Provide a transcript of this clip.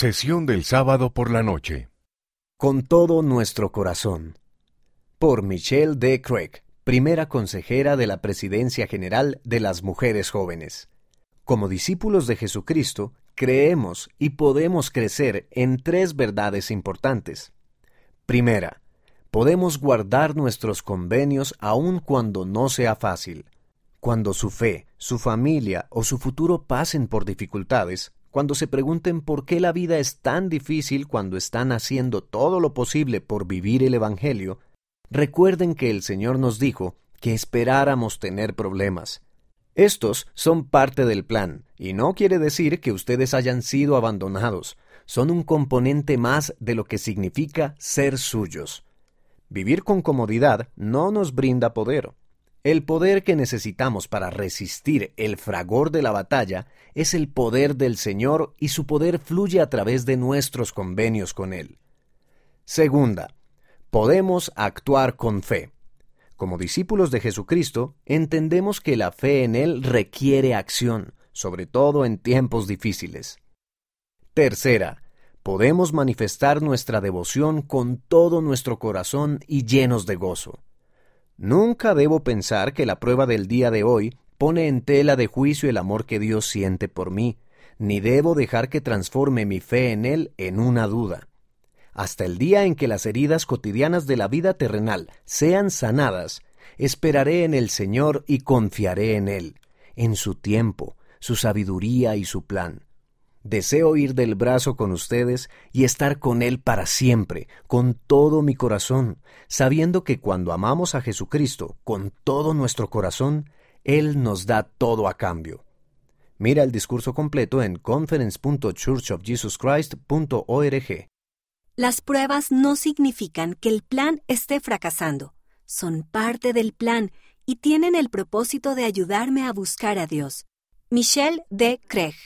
Sesión del sábado por la noche. Con todo nuestro corazón. Por Michelle D. Craig, primera consejera de la Presidencia General de las Mujeres Jóvenes. Como discípulos de Jesucristo, creemos y podemos crecer en tres verdades importantes. Primera, podemos guardar nuestros convenios aun cuando no sea fácil. Cuando su fe, su familia o su futuro pasen por dificultades, cuando se pregunten por qué la vida es tan difícil cuando están haciendo todo lo posible por vivir el Evangelio, recuerden que el Señor nos dijo que esperáramos tener problemas. Estos son parte del plan, y no quiere decir que ustedes hayan sido abandonados, son un componente más de lo que significa ser suyos. Vivir con comodidad no nos brinda poder. El poder que necesitamos para resistir el fragor de la batalla es el poder del Señor y su poder fluye a través de nuestros convenios con Él. Segunda, podemos actuar con fe. Como discípulos de Jesucristo, entendemos que la fe en Él requiere acción, sobre todo en tiempos difíciles. Tercera, podemos manifestar nuestra devoción con todo nuestro corazón y llenos de gozo. Nunca debo pensar que la prueba del día de hoy pone en tela de juicio el amor que Dios siente por mí, ni debo dejar que transforme mi fe en Él en una duda. Hasta el día en que las heridas cotidianas de la vida terrenal sean sanadas, esperaré en el Señor y confiaré en Él, en su tiempo, su sabiduría y su plan. Deseo ir del brazo con ustedes y estar con Él para siempre, con todo mi corazón, sabiendo que cuando amamos a Jesucristo con todo nuestro corazón, Él nos da todo a cambio. Mira el discurso completo en conference.churchofjesuschrist.org. Las pruebas no significan que el plan esté fracasando. Son parte del plan y tienen el propósito de ayudarme a buscar a Dios. Michelle D. Craig